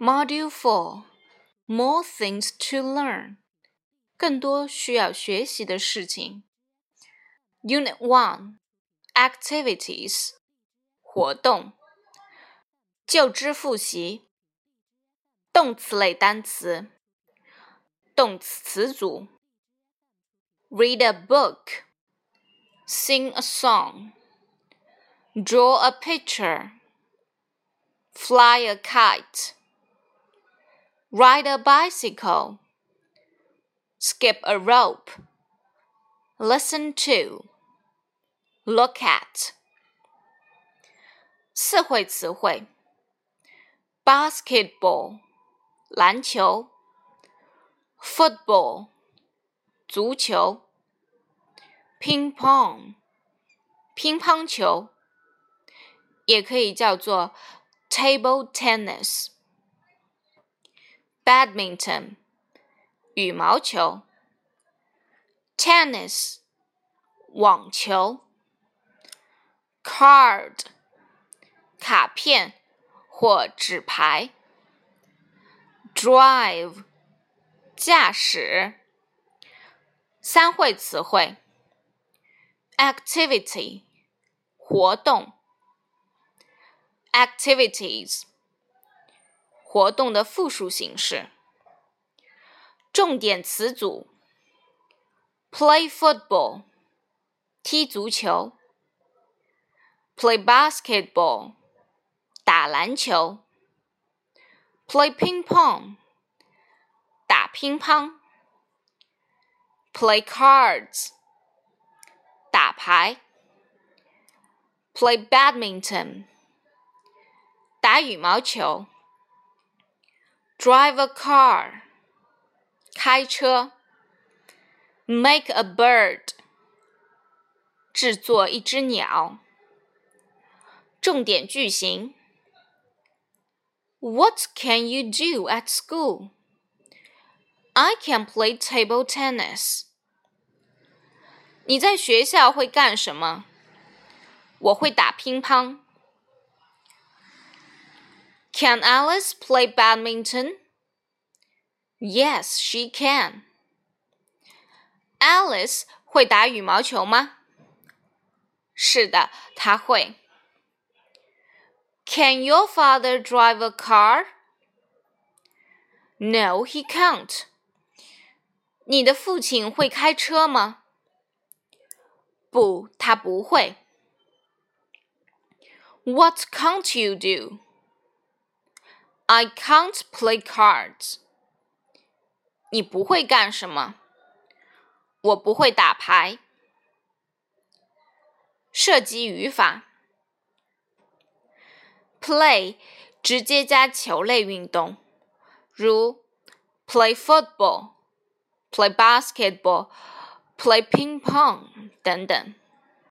Module Four More things to learn，更多需要学习的事情。Unit One Activities 活动。就知复习。动词类单词。动词词组：read a book, sing a song, draw a picture, fly a kite, ride a bicycle, skip a rope, listen to, look at。四会词汇：basketball，篮球。football 足球，ping pong 乒乓球，也可以叫做 table tennis。 badminton 羽毛球，tennis 网球，card 卡片或纸牌，drive。驾驶。三会词汇：activity 活动，activities 活动的复数形式。重点词组：play football 踢足球，play basketball 打篮球，play ping pong 打。乒乓，play cards，打牌；play badminton，打羽毛球 ；drive a car，开车；make a bird，制作一只鸟。重点句型：What can you do at school？I can play table tennis. 你在学校会干什么？我会打乒乓。 Can Alice play badminton? Yes, she can. Alice 会打羽毛球吗？是的，她会。Can your father drive a car? No, he can't. 你的父亲会开车吗？不，他不会。What can't you do? I can't play cards. 你不会干什么？我不会打牌。涉及语法：play 直接加球类运动，如 play football。play basketball, play ping pong 等等。